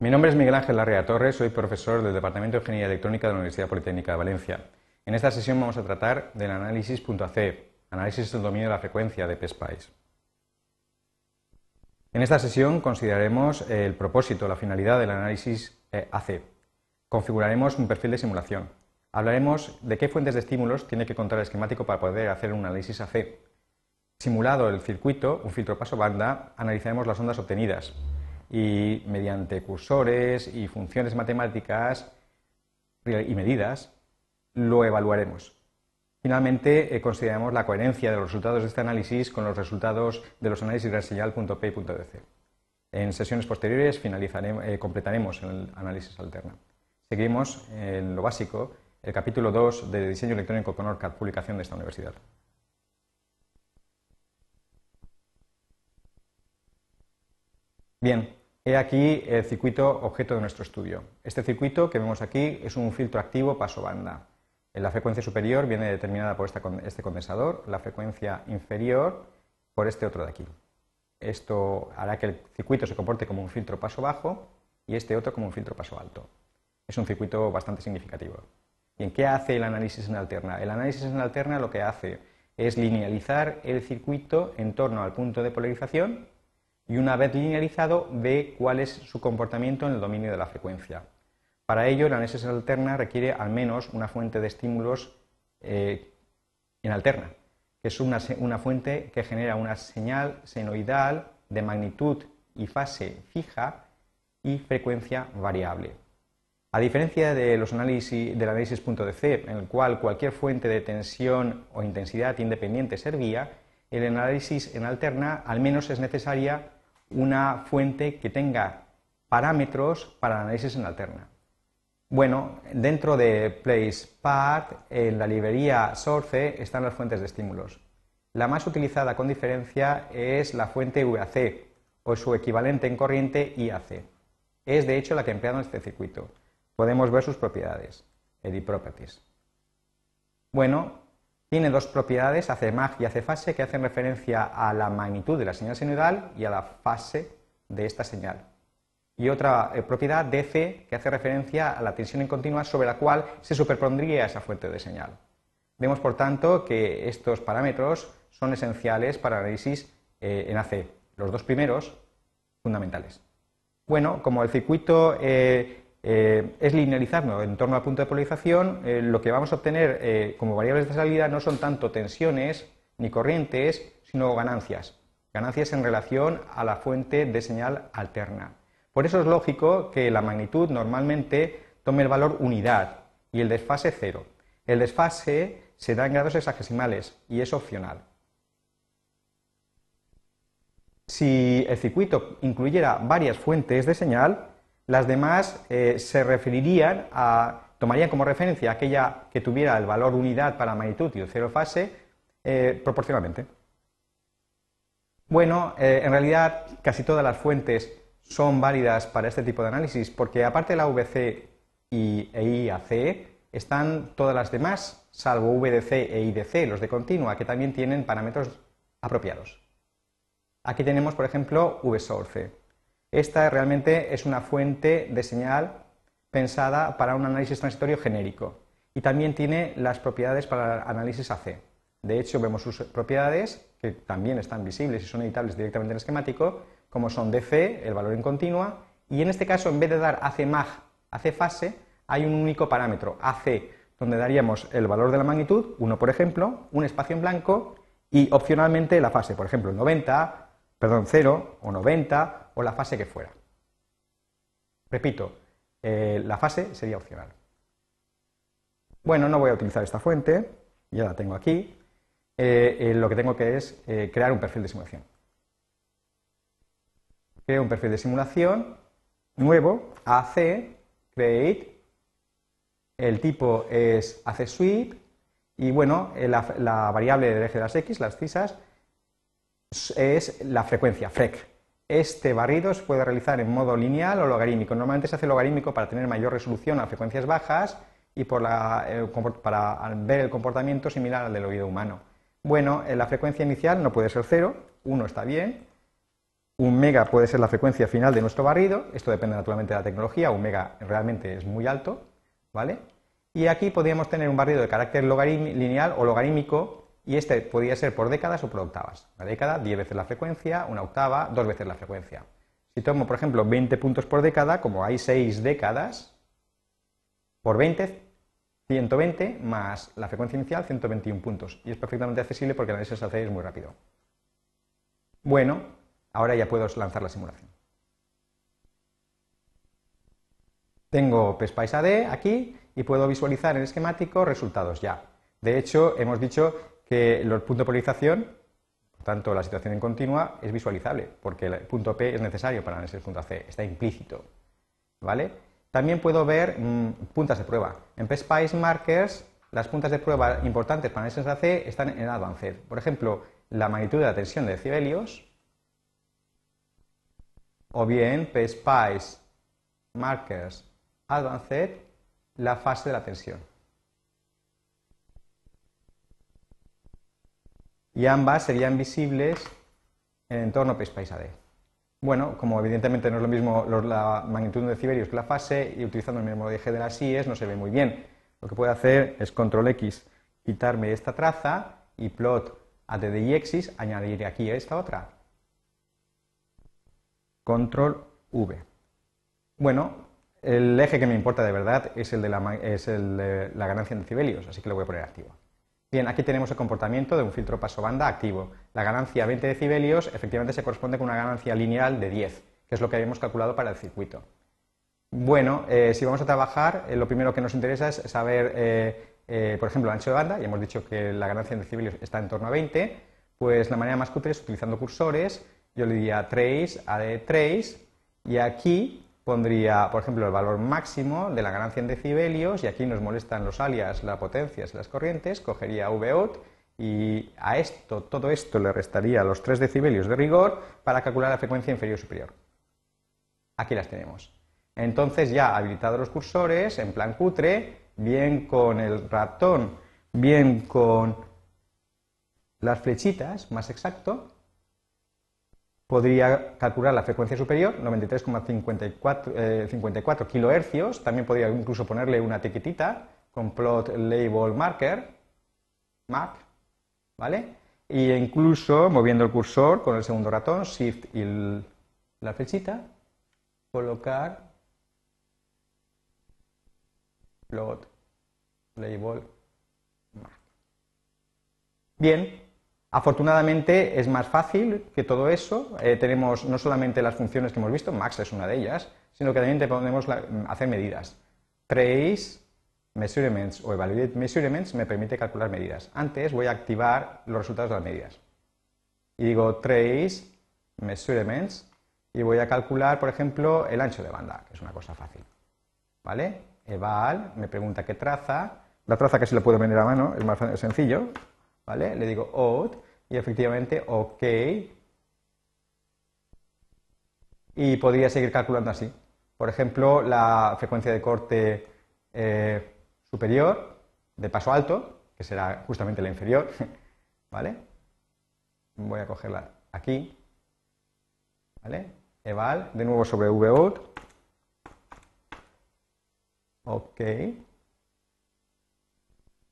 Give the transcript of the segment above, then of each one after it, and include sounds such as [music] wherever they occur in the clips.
Mi nombre es Miguel Ángel Larrea Torres, soy profesor del Departamento de Ingeniería Electrónica de la Universidad Politécnica de Valencia. En esta sesión vamos a tratar del análisis .ac, análisis del dominio de la frecuencia de PSPICE. En esta sesión consideraremos el propósito, la finalidad del análisis eh, AC. Configuraremos un perfil de simulación. Hablaremos de qué fuentes de estímulos tiene que contar el esquemático para poder hacer un análisis AC. Simulado el circuito, un filtro paso banda, analizaremos las ondas obtenidas, y mediante cursores y funciones matemáticas y medidas lo evaluaremos. Finalmente, eh, consideramos la coherencia de los resultados de este análisis con los resultados de los análisis de señal.p. En sesiones posteriores eh, completaremos el análisis alterno. Seguimos en lo básico, el capítulo 2 de Diseño Electrónico con ORCAD, publicación de esta universidad. Bien, he aquí el circuito objeto de nuestro estudio. Este circuito que vemos aquí es un filtro activo paso banda. La frecuencia superior viene determinada por este condensador, la frecuencia inferior por este otro de aquí. Esto hará que el circuito se comporte como un filtro paso bajo y este otro como un filtro paso alto. Es un circuito bastante significativo. ¿Y en qué hace el análisis en alterna? El análisis en alterna lo que hace es linealizar el circuito en torno al punto de polarización y una vez linealizado ve cuál es su comportamiento en el dominio de la frecuencia. Para ello, el análisis alterna requiere al menos una fuente de estímulos eh, en alterna, que es una, una fuente que genera una señal senoidal de magnitud y fase fija y frecuencia variable. A diferencia de los análisis, del análisis punto de C, en el cual cualquier fuente de tensión o intensidad independiente servía, el análisis en alterna al menos es necesaria una fuente que tenga parámetros para análisis en alterna. Bueno, dentro de PlacePart, en la librería Source, están las fuentes de estímulos. La más utilizada con diferencia es la fuente VAC o su equivalente en corriente IAC. Es de hecho la que empleado en este circuito. Podemos ver sus propiedades, edit properties. Bueno, tiene dos propiedades, hace mag y hace fase, que hacen referencia a la magnitud de la señal senoidal y a la fase de esta señal. Y otra eh, propiedad, DC, que hace referencia a la tensión en continua sobre la cual se superpondría esa fuente de señal. Vemos, por tanto, que estos parámetros son esenciales para análisis eh, en AC. Los dos primeros, fundamentales. Bueno, como el circuito eh, eh, es linealizarlo en torno al punto de polarización, eh, lo que vamos a obtener eh, como variables de salida no son tanto tensiones ni corrientes, sino ganancias. Ganancias en relación a la fuente de señal alterna. Por eso es lógico que la magnitud normalmente tome el valor unidad y el desfase cero. El desfase se da en grados hexagesimales y es opcional. Si el circuito incluyera varias fuentes de señal, las demás eh, se referirían a, tomarían como referencia aquella que tuviera el valor unidad para magnitud y cero fase eh, proporcionalmente. Bueno, eh, en realidad casi todas las fuentes son válidas para este tipo de análisis porque aparte de la VC y, e IAC están todas las demás, salvo VDC e IDC, los de continua, que también tienen parámetros apropiados. Aquí tenemos, por ejemplo, VSOURCE. Esta realmente es una fuente de señal pensada para un análisis transitorio genérico y también tiene las propiedades para el análisis AC. De hecho, vemos sus propiedades, que también están visibles y son editables directamente en el esquemático, como son DC, el valor en continua, y en este caso, en vez de dar AC mag, AC fase, hay un único parámetro, AC, donde daríamos el valor de la magnitud, 1 por ejemplo, un espacio en blanco, y opcionalmente la fase, por ejemplo, 90, perdón, 0 o 90 o la fase que fuera. Repito, eh, la fase sería opcional. Bueno, no voy a utilizar esta fuente, ya la tengo aquí. Eh, eh, lo que tengo que es crear un perfil de simulación. Creo un perfil de simulación nuevo, AC, create, el tipo es AC sweep y bueno, la, la variable del eje de las X, las cisas, es la frecuencia, FREC. Este barrido se puede realizar en modo lineal o logarítmico. Normalmente se hace logarítmico para tener mayor resolución a frecuencias bajas y eh, para ver el comportamiento similar al del oído humano. Bueno, la frecuencia inicial no puede ser cero, 1 está bien, un mega puede ser la frecuencia final de nuestro barrido, esto depende naturalmente de la tecnología, un mega realmente es muy alto, ¿vale? Y aquí podríamos tener un barrido de carácter lineal o logarítmico y este podría ser por décadas o por octavas. La década, 10 veces la frecuencia, una octava, dos veces la frecuencia. Si tomo, por ejemplo, 20 puntos por década, como hay 6 décadas, por 20, 120 más la frecuencia inicial, 121 puntos. Y es perfectamente accesible porque el análisis es muy rápido. Bueno, ahora ya puedo lanzar la simulación. Tengo PSPICE AD aquí y puedo visualizar en esquemático resultados ya. De hecho, hemos dicho que el punto de polarización, por tanto la situación en continua, es visualizable, porque el punto P es necesario para análisis del punto C, está implícito. ¿Vale? También puedo ver mm, puntas de prueba. En PSPICE Markers, las puntas de prueba importantes para el AC están en Advanced. Por ejemplo, la magnitud de la tensión de decibelios, o bien PSPICE Markers Advanced, la fase de la tensión. Y ambas serían visibles en el entorno PSPICE AD. Bueno, como evidentemente no es lo mismo la magnitud de decibelios que la fase, y utilizando el mismo eje de las IES no se ve muy bien. Lo que puedo hacer es control X, quitarme esta traza y plot ADD y Xis, añadir aquí esta otra. Control V. Bueno, el eje que me importa de verdad es el de la, es el de la ganancia en decibelios, así que lo voy a poner activo. Bien, aquí tenemos el comportamiento de un filtro paso banda activo. La ganancia 20 decibelios efectivamente se corresponde con una ganancia lineal de 10, que es lo que habíamos calculado para el circuito. Bueno, eh, si vamos a trabajar, eh, lo primero que nos interesa es saber, eh, por ejemplo, el ancho de banda, y hemos dicho que la ganancia en decibelios está en torno a 20, pues la manera más cutre es utilizando cursores, yo le diría trace, AD trace, y aquí pondría, por ejemplo, el valor máximo de la ganancia en decibelios, y aquí nos molestan los alias, las potencias y las corrientes, cogería VOUT y a esto, todo esto le restaría los 3 decibelios de rigor para calcular la frecuencia inferior superior. Aquí las tenemos. Entonces ya habilitados los cursores, en plan cutre, bien con el ratón, bien con las flechitas, más exacto, podría calcular la frecuencia superior, 93,54 eh, kHz, también podría incluso ponerle una etiquetita con plot label marker, mark, ¿vale? Y incluso moviendo el cursor con el segundo ratón, shift y la flechita, colocar plot label mark. Bien, Afortunadamente es más fácil que todo eso. Eh, tenemos no solamente las funciones que hemos visto, Max es una de ellas, sino que también podemos hacer medidas. Trace Measurements o Evaluate Measurements me permite calcular medidas. Antes voy a activar los resultados de las medidas. Y digo Trace Measurements y voy a calcular, por ejemplo, el ancho de banda, que es una cosa fácil. ¿Vale? Eval me pregunta qué traza. La traza casi lo puedo venir a mano, es más sencillo. ¿Vale? Le digo out y efectivamente OK. Y podría seguir calculando así. Por ejemplo, la frecuencia de corte eh, superior de paso alto, que será justamente la inferior, [laughs] ¿vale? Voy a cogerla aquí, ¿vale? Eval, de nuevo sobre vout. OK.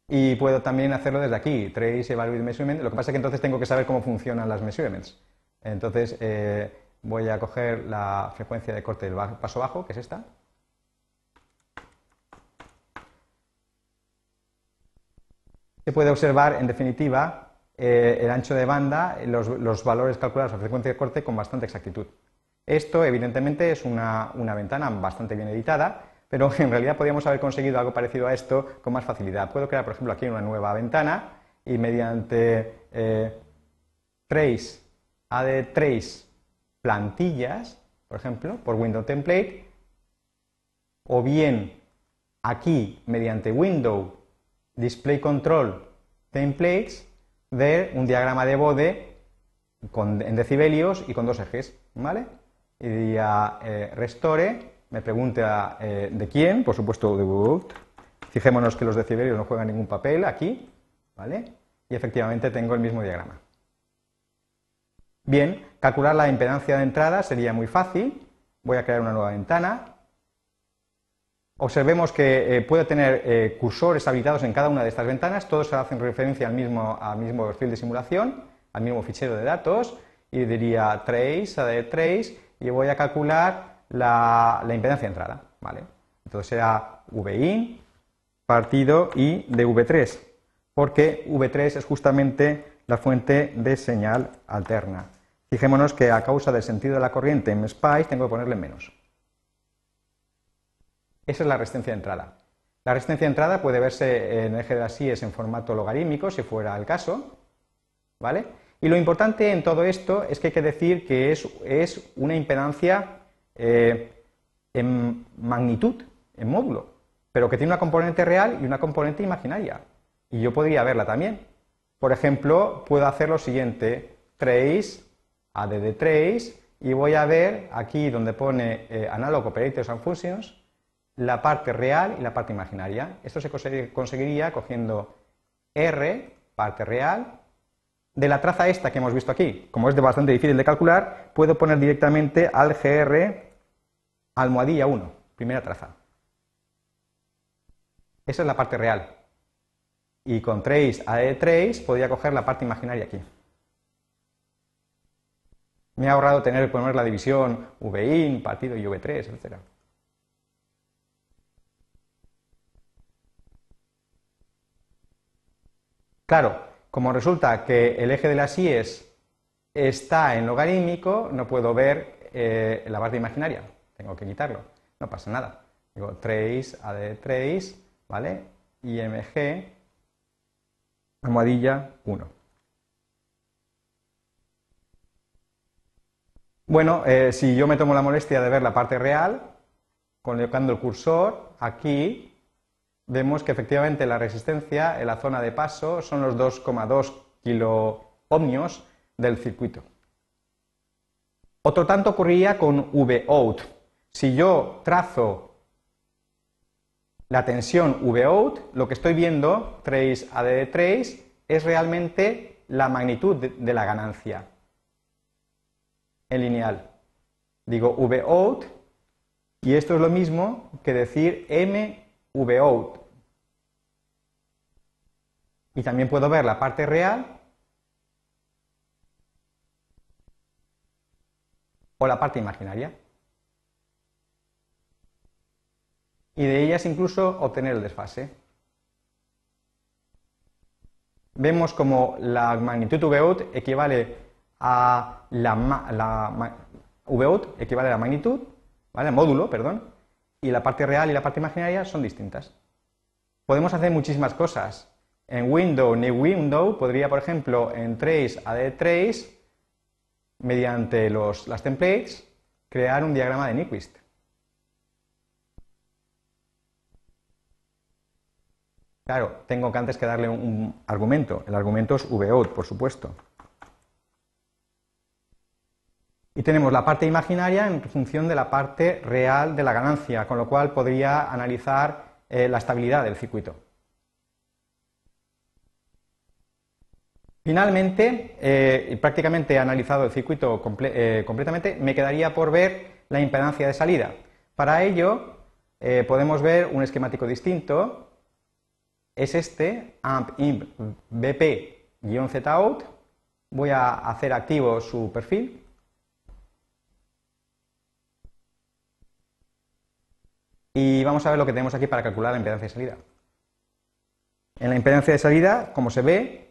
Y puedo también hacerlo desde aquí, trace evaluate measurement. Lo que pasa es que entonces tengo que saber cómo funcionan las measurements. Entonces eh, voy a coger la frecuencia de corte del paso bajo, que es esta. Se puede observar, en definitiva, eh, el ancho de banda, los, los valores calculados a frecuencia de corte con bastante exactitud. Esto, evidentemente, es una, una ventana bastante bien editada pero [laughs] en realidad podríamos haber conseguido algo parecido a esto con más facilidad. Puedo crear, por ejemplo, aquí una nueva ventana y mediante eh, trace, add trace plantillas, por ejemplo, por window template, o bien aquí mediante window display control templates, ver un diagrama de bode en decibelios y con dos ejes, ¿vale? Y diría eh, restore me pregunta eh, de quién, por supuesto de Wood. Fijémonos que los decibelios no juegan ningún papel aquí, ¿vale? Y efectivamente tengo el mismo diagrama. Bien, calcular la impedancia de entrada sería muy fácil. Voy a crear una nueva ventana. Observemos que eh, puedo tener eh, cursores habilitados en cada una de estas ventanas, todos hacen referencia al mismo, al mismo perfil de simulación, al mismo fichero de datos, y diría trace, de trace, y voy a calcular la, impedancia de entrada. ¿vale? Entonces será VIN partido I de V3, porque V3 es justamente la fuente de señal alterna. Fijémonos que a causa del sentido de la corriente en SPICE tengo que ponerle menos. Esa es la resistencia de entrada. La resistencia de entrada puede verse en el eje de las IES en formato logarítmico, si fuera el caso. ¿Vale? Y lo importante en todo esto es que hay que decir que es, una impedancia eh, en magnitud, en módulo, pero que tiene una componente real y una componente imaginaria. Y yo podría verla también. Por ejemplo, puedo hacer lo siguiente, trace, add trace, y voy a ver aquí donde pone eh, Analog Operators and Functions, la parte real y la parte imaginaria. Esto se conseguiría cogiendo R, parte real, de la traza esta que hemos visto aquí, como es de bastante difícil de calcular, puedo poner directamente al GR almohadilla 1, primera traza. Esa es la parte real. Y con trace a trace podría coger la parte imaginaria aquí. Me ha ahorrado tener que poner la división VIN, partido y V3, etc. Claro, como resulta que el eje de las IES está en logarítmico, no puedo ver eh, la parte imaginaria. Tengo que quitarlo. No pasa nada. Digo trace, add trace, ¿vale? IMG, almohadilla 1. Bueno, eh, si yo me tomo la molestia de ver la parte real, colocando el cursor aquí, vemos que efectivamente la resistencia en la zona de paso son los 2,2 kiloohmios del circuito. Otro tanto ocurría con Vout. Si yo trazo la tensión Vout, lo que estoy viendo, trace AD trace, es realmente la magnitud de la ganancia en lineal. Digo Vout y esto es lo mismo que decir M vout. Y también puedo ver la parte real o la parte imaginaria. Y de ellas incluso obtener el desfase. Vemos como la magnitud vout equivale a la, la equivale a la magnitud, ¿vale? módulo, perdón, y la parte real y la parte imaginaria son distintas. Podemos hacer muchísimas cosas. En Window, New Window, podría, por ejemplo, en Trace, Add Trace, mediante los, las templates, crear un diagrama de Nyquist. Claro, tengo que antes que darle un, argumento. El argumento es vout, por supuesto. Y tenemos la parte imaginaria en función de la parte real de la ganancia, con lo cual podría analizar eh, la estabilidad del circuito. Finalmente, eh, prácticamente he analizado el circuito eh, completamente, me quedaría por ver la impedancia de salida. Para ello, podemos ver un esquemático distinto. Es este, amp imp bp-zout. Voy a hacer activo su perfil Y vamos a ver lo que tenemos aquí para calcular la impedancia de salida. En la impedancia de salida, como se ve,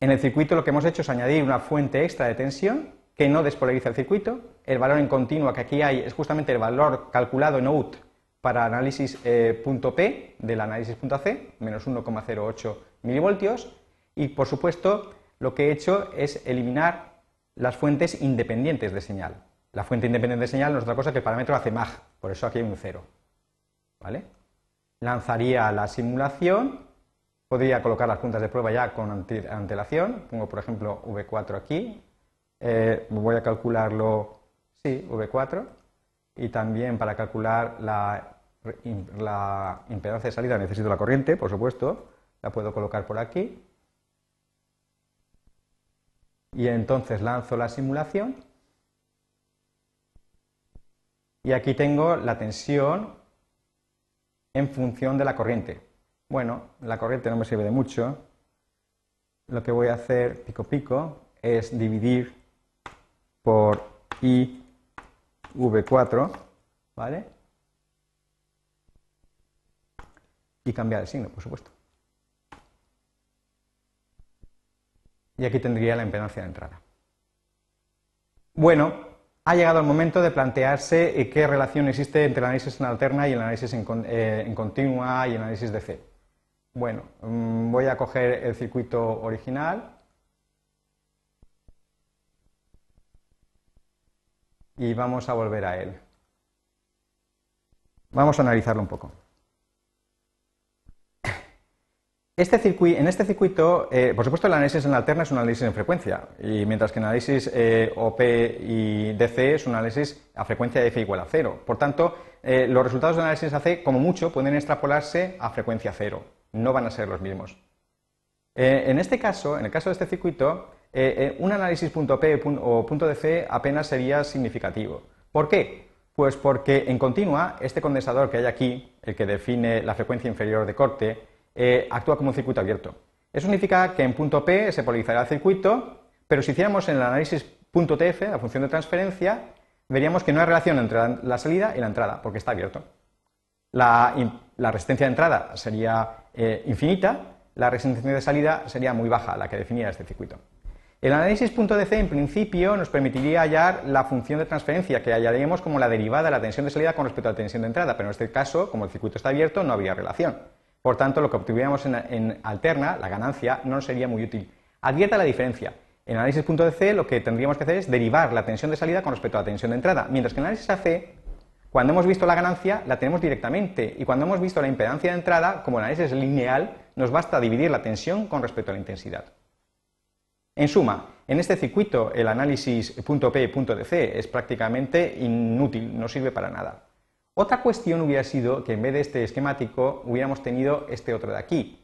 en el circuito lo que hemos hecho es añadir una fuente extra de tensión que no despolariza el circuito. El valor en continua que aquí hay es justamente el valor calculado en OUT para análisis eh, punto P del análisis punto C, menos 1,08 milivoltios. Y por supuesto, lo que he hecho es eliminar las fuentes independientes de señal. La fuente independiente de señal no es otra cosa que el parámetro hace mag, por eso aquí hay un cero. ¿vale? Lanzaría la simulación, podría colocar las puntas de prueba ya con antelación, pongo por ejemplo V4 aquí, eh, voy a calcularlo, sí, V4, y también para calcular la, la impedancia de salida necesito la corriente, por supuesto, la puedo colocar por aquí. y entonces lanzo la simulación y aquí tengo la tensión en función de la corriente. Bueno, la corriente no me sirve de mucho. Lo que voy a hacer pico pico es dividir por IV4, ¿vale? Y cambiar el signo, por supuesto. Y aquí tendría la impedancia de entrada. Bueno, ha llegado el momento de plantearse eh, qué relación existe entre el análisis en alterna y el análisis en, eh, continua y el análisis de C. Bueno, mm, voy a coger el circuito original y vamos a volver a él. Vamos a analizarlo un poco. Este en este circuito, eh, por supuesto, el análisis en alterna es un análisis en frecuencia, y mientras que el análisis eh, OP y DC es un análisis a frecuencia de F igual a cero. Por tanto, eh, los resultados del análisis AC, como mucho, pueden extrapolarse a frecuencia cero. No van a ser los mismos. en este caso, en el caso de este circuito, un análisis punto P o punto DC apenas sería significativo. ¿Por qué? Pues porque en continua, este condensador que hay aquí, el que define la frecuencia inferior de corte, eh, actúa como un circuito abierto. Eso significa que en punto P se polarizará el circuito, pero si hiciéramos en el análisis punto TF, la función de transferencia, veríamos que no hay relación entre la salida y la entrada, porque está abierto. La, resistencia de entrada sería eh, infinita, la resistencia de salida sería muy baja, la que definía este circuito. El análisis punto DC en principio nos permitiría hallar la función de transferencia, que hallaríamos como la derivada de la tensión de salida con respecto a la tensión de entrada, pero en este caso, como el circuito está abierto, no habría relación. Por tanto, lo que obtuviéramos en, alterna, la ganancia, no sería muy útil. Advierta la diferencia. En análisis de C lo que tendríamos que hacer es derivar la tensión de salida con respecto a la tensión de entrada, mientras que en análisis AC, cuando hemos visto la ganancia, la tenemos directamente, y cuando hemos visto la impedancia de entrada, como el análisis es lineal, nos basta dividir la tensión con respecto a la intensidad. En suma, en este circuito el análisis punto P y punto de C es prácticamente inútil, no sirve para nada. Otra cuestión hubiera sido que en vez de este esquemático hubiéramos tenido este otro de aquí.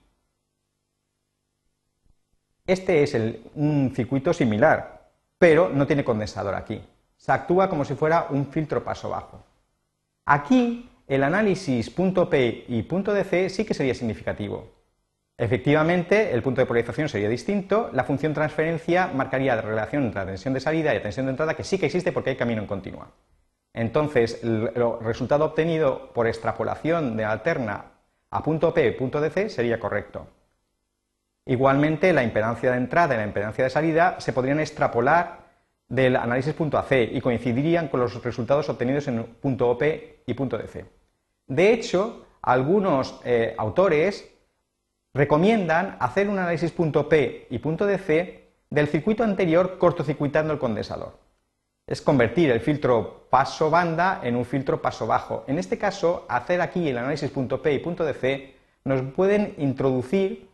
Este es un circuito similar, pero no tiene condensador aquí. Se actúa como si fuera un filtro paso bajo. Aquí el análisis punto P y punto DC sí que sería significativo. Efectivamente, el punto de polarización sería distinto, la función transferencia marcaría la relación entre la tensión de salida y la tensión de entrada, que sí que existe porque hay camino en continua. Entonces, el resultado obtenido por extrapolación de alterna a punto P punto DC sería correcto. Igualmente, la impedancia de entrada y la impedancia de salida se podrían extrapolar del análisis punto AC y coincidirían con los resultados obtenidos en punto OP y punto DC. De hecho, algunos eh, autores recomiendan hacer un análisis punto P y punto DC del circuito anterior cortocircuitando el condensador es convertir el filtro paso banda en un filtro paso bajo. En este caso, hacer aquí el análisis .p y .dc nos pueden introducir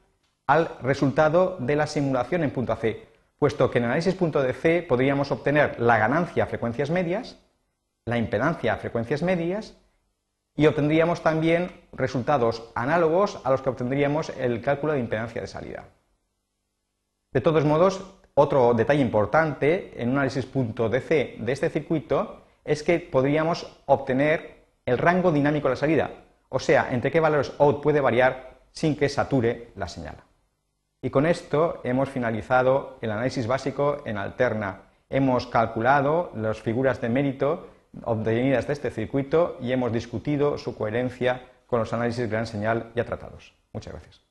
al resultado de la simulación en AC, puesto que en análisis punto .dc podríamos obtener la ganancia a frecuencias medias, la impedancia a frecuencias medias y obtendríamos también resultados análogos a los que obtendríamos el cálculo de impedancia de salida. De todos modos, otro detalle importante en un análisis punto DC de este circuito es que podríamos obtener el rango dinámico de la salida, o sea, entre qué valores out puede variar sin que sature la señal. Y con esto hemos finalizado el análisis básico en alterna. Hemos calculado las figuras de mérito obtenidas de este circuito y hemos discutido su coherencia con los análisis gran señal ya tratados. Muchas gracias.